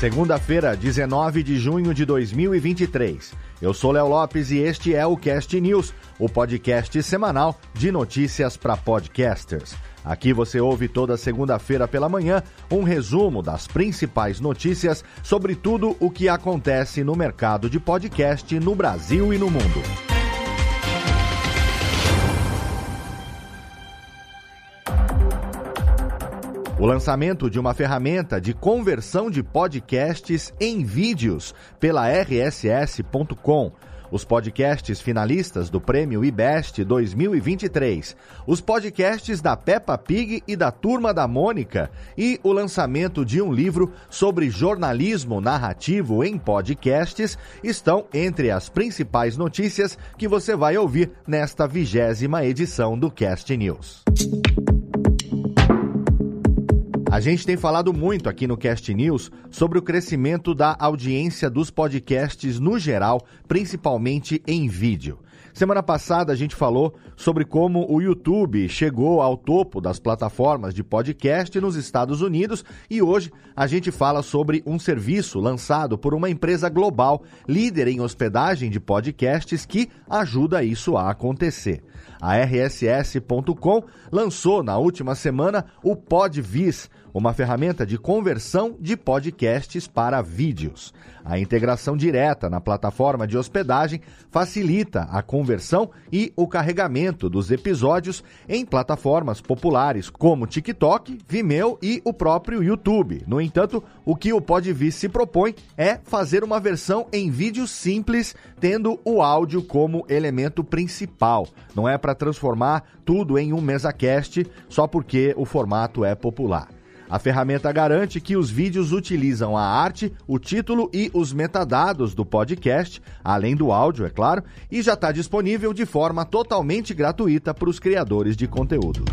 Segunda-feira, 19 de junho de 2023. Eu sou Léo Lopes e este é o Cast News, o podcast semanal de notícias para podcasters. Aqui você ouve toda segunda-feira pela manhã um resumo das principais notícias sobre tudo o que acontece no mercado de podcast no Brasil e no mundo. O lançamento de uma ferramenta de conversão de podcasts em vídeos pela rss.com. Os podcasts finalistas do Prêmio IBEST 2023, os podcasts da Peppa Pig e da Turma da Mônica e o lançamento de um livro sobre jornalismo narrativo em podcasts estão entre as principais notícias que você vai ouvir nesta vigésima edição do Cast News. A gente tem falado muito aqui no Cast News sobre o crescimento da audiência dos podcasts no geral, principalmente em vídeo. Semana passada a gente falou sobre como o YouTube chegou ao topo das plataformas de podcast nos Estados Unidos e hoje a gente fala sobre um serviço lançado por uma empresa global, líder em hospedagem de podcasts, que ajuda isso a acontecer. A RSS.com lançou na última semana o PodVis, uma ferramenta de conversão de podcasts para vídeos. A integração direta na plataforma de hospedagem facilita a conversão e o carregamento dos episódios em plataformas populares como TikTok, Vimeo e o próprio YouTube. No entanto, o que o Podvis se propõe é fazer uma versão em vídeo simples, tendo o áudio como elemento principal. Não é para transformar tudo em um MesaCast só porque o formato é popular. A ferramenta garante que os vídeos utilizam a arte, o título e os metadados do podcast, além do áudio, é claro, e já está disponível de forma totalmente gratuita para os criadores de conteúdo.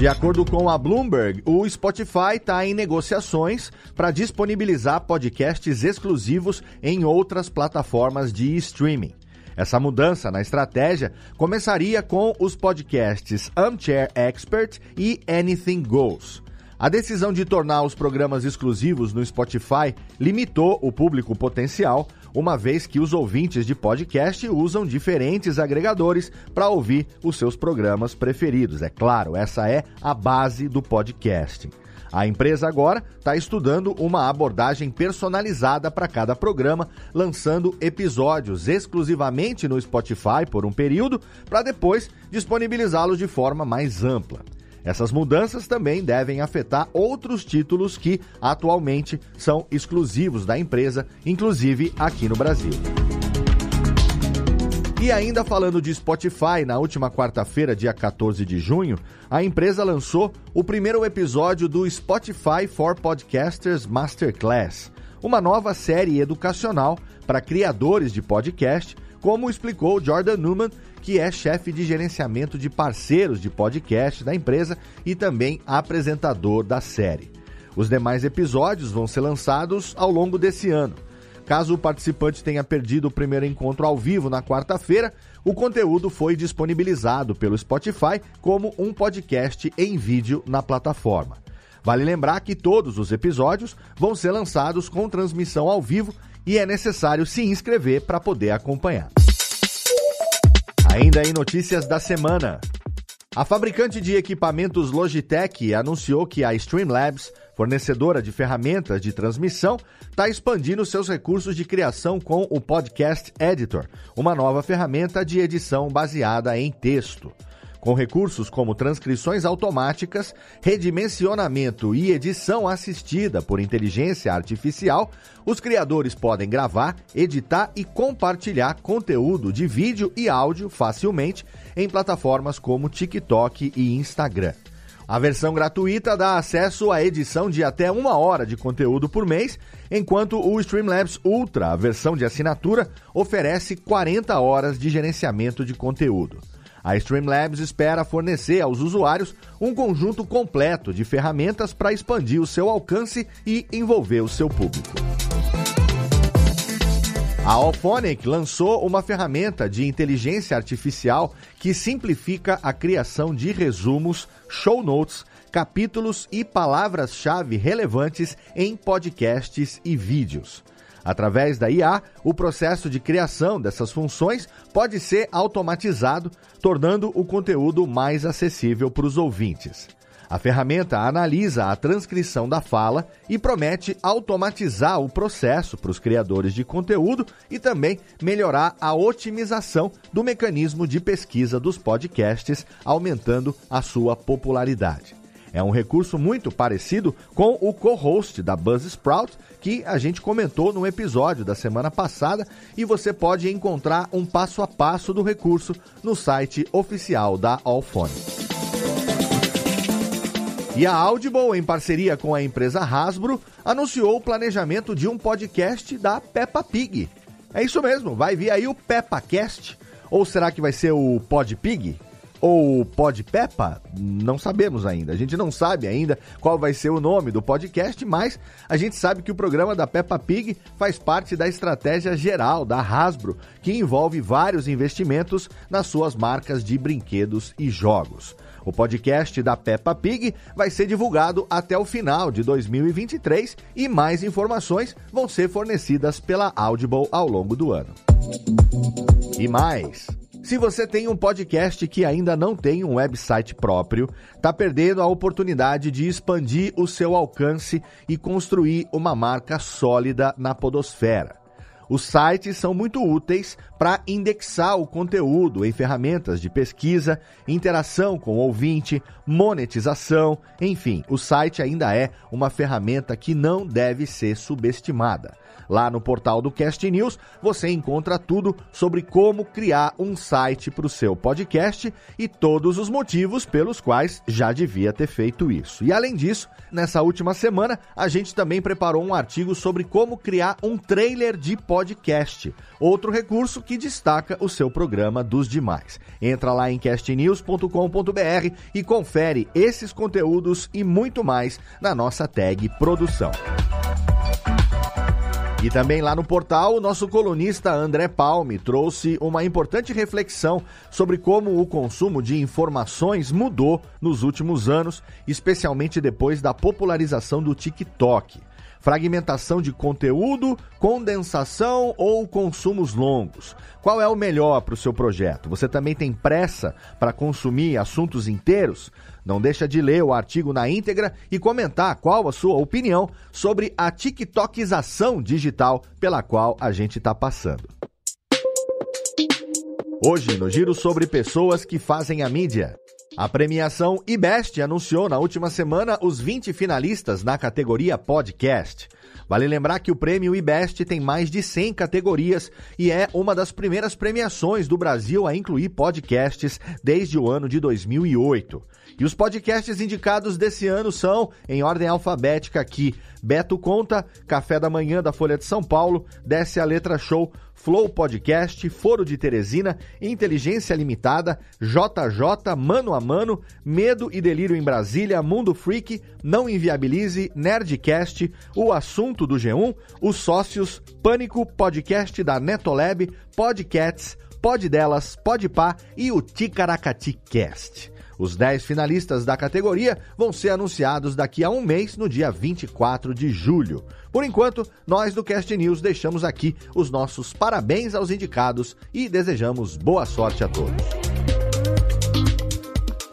De acordo com a Bloomberg, o Spotify está em negociações para disponibilizar podcasts exclusivos em outras plataformas de streaming. Essa mudança na estratégia começaria com os podcasts Armchair Expert e Anything Goes. A decisão de tornar os programas exclusivos no Spotify limitou o público potencial, uma vez que os ouvintes de podcast usam diferentes agregadores para ouvir os seus programas preferidos. É claro, essa é a base do podcasting. A empresa agora está estudando uma abordagem personalizada para cada programa, lançando episódios exclusivamente no Spotify por um período, para depois disponibilizá-los de forma mais ampla. Essas mudanças também devem afetar outros títulos que atualmente são exclusivos da empresa, inclusive aqui no Brasil. E ainda falando de Spotify, na última quarta-feira, dia 14 de junho, a empresa lançou o primeiro episódio do Spotify for Podcasters Masterclass, uma nova série educacional para criadores de podcast, como explicou Jordan Newman, que é chefe de gerenciamento de parceiros de podcast da empresa e também apresentador da série. Os demais episódios vão ser lançados ao longo desse ano. Caso o participante tenha perdido o primeiro encontro ao vivo na quarta-feira, o conteúdo foi disponibilizado pelo Spotify como um podcast em vídeo na plataforma. Vale lembrar que todos os episódios vão ser lançados com transmissão ao vivo e é necessário se inscrever para poder acompanhar. Ainda em notícias da semana. A fabricante de equipamentos Logitech anunciou que a Streamlabs fornecedora de ferramentas de transmissão, está expandindo seus recursos de criação com o Podcast Editor, uma nova ferramenta de edição baseada em texto. Com recursos como transcrições automáticas, redimensionamento e edição assistida por inteligência artificial, os criadores podem gravar, editar e compartilhar conteúdo de vídeo e áudio facilmente em plataformas como TikTok e Instagram. A versão gratuita dá acesso à edição de até uma hora de conteúdo por mês, enquanto o Streamlabs Ultra, a versão de assinatura, oferece 40 horas de gerenciamento de conteúdo. A Streamlabs espera fornecer aos usuários um conjunto completo de ferramentas para expandir o seu alcance e envolver o seu público. A Alphonic lançou uma ferramenta de inteligência artificial que simplifica a criação de resumos, show notes, capítulos e palavras-chave relevantes em podcasts e vídeos. Através da IA, o processo de criação dessas funções pode ser automatizado, tornando o conteúdo mais acessível para os ouvintes. A ferramenta analisa a transcrição da fala e promete automatizar o processo para os criadores de conteúdo e também melhorar a otimização do mecanismo de pesquisa dos podcasts, aumentando a sua popularidade. É um recurso muito parecido com o co-host da Buzzsprout, que a gente comentou no episódio da semana passada, e você pode encontrar um passo a passo do recurso no site oficial da Alphone. E a Audible, em parceria com a empresa Hasbro, anunciou o planejamento de um podcast da Peppa Pig. É isso mesmo, vai vir aí o PeppaCast. Ou será que vai ser o Pod Pig? Ou Pod Peppa? Não sabemos ainda. A gente não sabe ainda qual vai ser o nome do podcast, mas a gente sabe que o programa da Peppa Pig faz parte da estratégia geral da Hasbro, que envolve vários investimentos nas suas marcas de brinquedos e jogos. O podcast da Peppa Pig vai ser divulgado até o final de 2023 e mais informações vão ser fornecidas pela Audible ao longo do ano. E mais. Se você tem um podcast que ainda não tem um website próprio, está perdendo a oportunidade de expandir o seu alcance e construir uma marca sólida na podosfera. Os sites são muito úteis para indexar o conteúdo em ferramentas de pesquisa, interação com o ouvinte, monetização, enfim, o site ainda é uma ferramenta que não deve ser subestimada. Lá no portal do Cast News você encontra tudo sobre como criar um site para o seu podcast e todos os motivos pelos quais já devia ter feito isso. E além disso, nessa última semana a gente também preparou um artigo sobre como criar um trailer de podcast, outro recurso que destaca o seu programa dos demais. Entra lá em castnews.com.br e confere esses conteúdos e muito mais na nossa tag produção. E também lá no portal, o nosso colunista André Palme trouxe uma importante reflexão sobre como o consumo de informações mudou nos últimos anos, especialmente depois da popularização do TikTok. Fragmentação de conteúdo, condensação ou consumos longos? Qual é o melhor para o seu projeto? Você também tem pressa para consumir assuntos inteiros? Não deixa de ler o artigo na íntegra e comentar qual a sua opinião sobre a TikTokização digital pela qual a gente está passando. Hoje, no giro sobre pessoas que fazem a mídia. A premiação IBEST anunciou na última semana os 20 finalistas na categoria Podcast. Vale lembrar que o prêmio IBEST tem mais de 100 categorias e é uma das primeiras premiações do Brasil a incluir podcasts desde o ano de 2008. E os podcasts indicados desse ano são, em ordem alfabética aqui, Beto Conta, Café da Manhã da Folha de São Paulo, Desce a Letra Show, Flow Podcast, Foro de Teresina, Inteligência Limitada, JJ, Mano a Mano, Medo e Delírio em Brasília, Mundo Freak, Não Inviabilize, Nerdcast, O Assunto do G1, Os Sócios, Pânico, Podcast da Netolab, Podcats, Pod Delas, Podpá e o Ticaracati Cast. Os 10 finalistas da categoria vão ser anunciados daqui a um mês, no dia 24 de julho. Por enquanto, nós do Cast News deixamos aqui os nossos parabéns aos indicados e desejamos boa sorte a todos.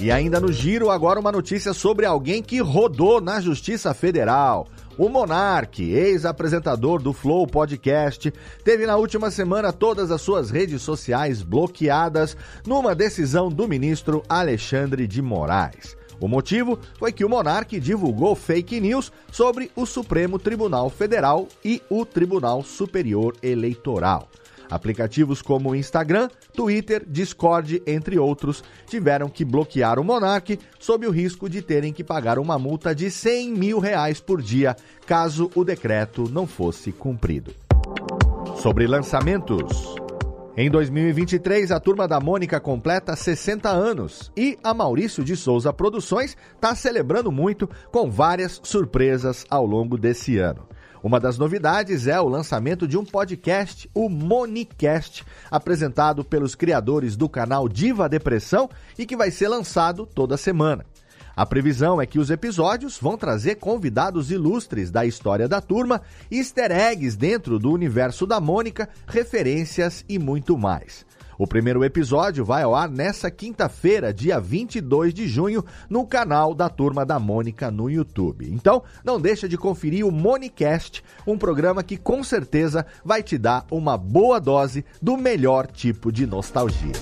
E ainda no giro, agora uma notícia sobre alguém que rodou na Justiça Federal. O Monark, ex-apresentador do Flow Podcast, teve na última semana todas as suas redes sociais bloqueadas numa decisão do ministro Alexandre de Moraes. O motivo foi que o Monark divulgou fake news sobre o Supremo Tribunal Federal e o Tribunal Superior Eleitoral. Aplicativos como Instagram, Twitter, Discord, entre outros, tiveram que bloquear o Monark sob o risco de terem que pagar uma multa de 100 mil reais por dia caso o decreto não fosse cumprido. Sobre lançamentos. Em 2023, a turma da Mônica completa 60 anos e a Maurício de Souza Produções está celebrando muito com várias surpresas ao longo desse ano. Uma das novidades é o lançamento de um podcast, o Monicast, apresentado pelos criadores do canal Diva Depressão e que vai ser lançado toda semana. A previsão é que os episódios vão trazer convidados ilustres da história da turma, easter eggs dentro do universo da Mônica, referências e muito mais. O primeiro episódio vai ao ar nessa quinta-feira, dia 22 de junho, no canal da Turma da Mônica no YouTube. Então, não deixa de conferir o Monicast, um programa que com certeza vai te dar uma boa dose do melhor tipo de nostalgia.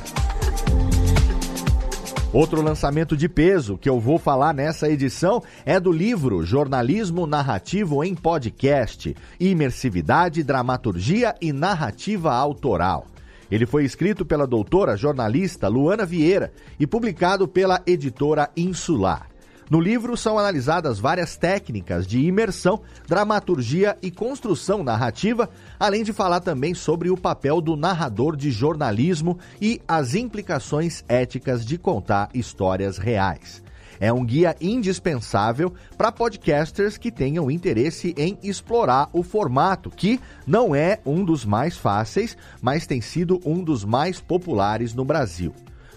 Outro lançamento de peso que eu vou falar nessa edição é do livro Jornalismo Narrativo em Podcast: Imersividade, Dramaturgia e Narrativa Autoral. Ele foi escrito pela doutora jornalista Luana Vieira e publicado pela editora Insular. No livro são analisadas várias técnicas de imersão, dramaturgia e construção narrativa, além de falar também sobre o papel do narrador de jornalismo e as implicações éticas de contar histórias reais. É um guia indispensável para podcasters que tenham interesse em explorar o formato, que não é um dos mais fáceis, mas tem sido um dos mais populares no Brasil.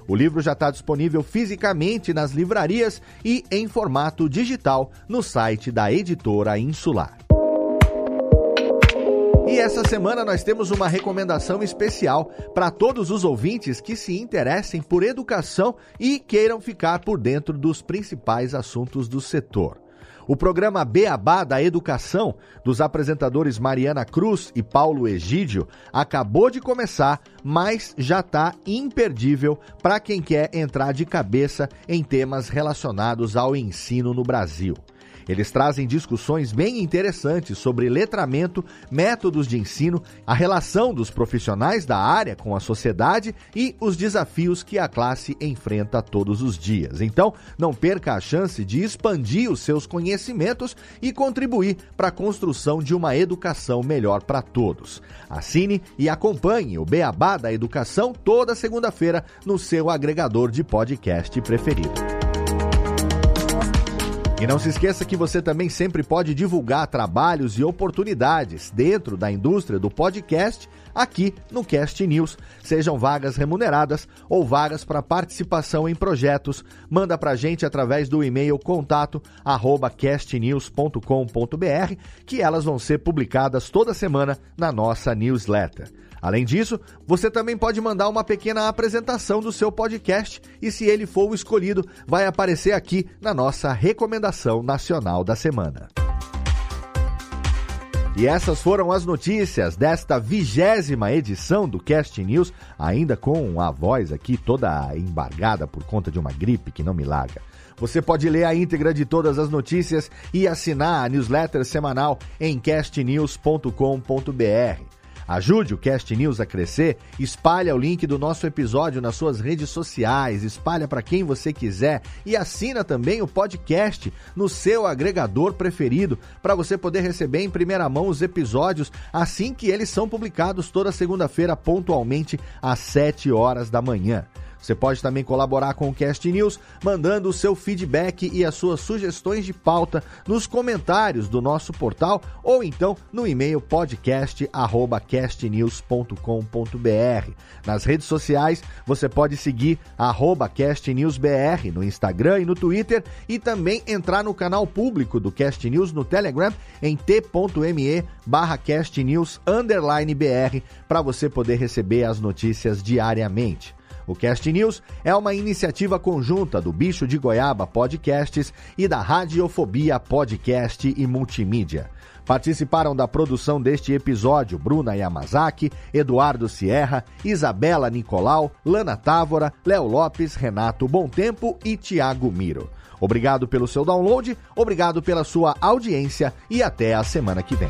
O livro já está disponível fisicamente nas livrarias e em formato digital no site da editora Insular. E essa semana nós temos uma recomendação especial para todos os ouvintes que se interessem por educação e queiram ficar por dentro dos principais assuntos do setor. O programa Beabá da Educação, dos apresentadores Mariana Cruz e Paulo Egídio, acabou de começar, mas já está imperdível para quem quer entrar de cabeça em temas relacionados ao ensino no Brasil. Eles trazem discussões bem interessantes sobre letramento, métodos de ensino, a relação dos profissionais da área com a sociedade e os desafios que a classe enfrenta todos os dias. Então, não perca a chance de expandir os seus conhecimentos e contribuir para a construção de uma educação melhor para todos. Assine e acompanhe o Beabá da Educação toda segunda-feira no seu agregador de podcast preferido. E não se esqueça que você também sempre pode divulgar trabalhos e oportunidades dentro da indústria do podcast aqui no Cast News, sejam vagas remuneradas ou vagas para participação em projetos. Manda para a gente através do e-mail contato arroba castnews.com.br que elas vão ser publicadas toda semana na nossa newsletter. Além disso, você também pode mandar uma pequena apresentação do seu podcast e, se ele for o escolhido, vai aparecer aqui na nossa recomendação nacional da semana. E essas foram as notícias desta vigésima edição do Cast News, ainda com a voz aqui toda embargada por conta de uma gripe que não me larga. Você pode ler a íntegra de todas as notícias e assinar a newsletter semanal em castnews.com.br. Ajude o Cast News a crescer, espalha o link do nosso episódio nas suas redes sociais, espalha para quem você quiser. E assina também o podcast no seu agregador preferido para você poder receber em primeira mão os episódios assim que eles são publicados toda segunda-feira pontualmente às 7 horas da manhã. Você pode também colaborar com o Cast News, mandando o seu feedback e as suas sugestões de pauta nos comentários do nosso portal ou então no e-mail podcast@castnews.com.br. Nas redes sociais, você pode seguir @castnewsbr no Instagram e no Twitter e também entrar no canal público do Cast News no Telegram em t.me barra para você poder receber as notícias diariamente. O Cast News é uma iniciativa conjunta do Bicho de Goiaba Podcasts e da Radiofobia Podcast e Multimídia. Participaram da produção deste episódio Bruna Yamazaki, Eduardo Sierra, Isabela Nicolau, Lana Távora, Léo Lopes, Renato Tempo e Tiago Miro. Obrigado pelo seu download, obrigado pela sua audiência e até a semana que vem.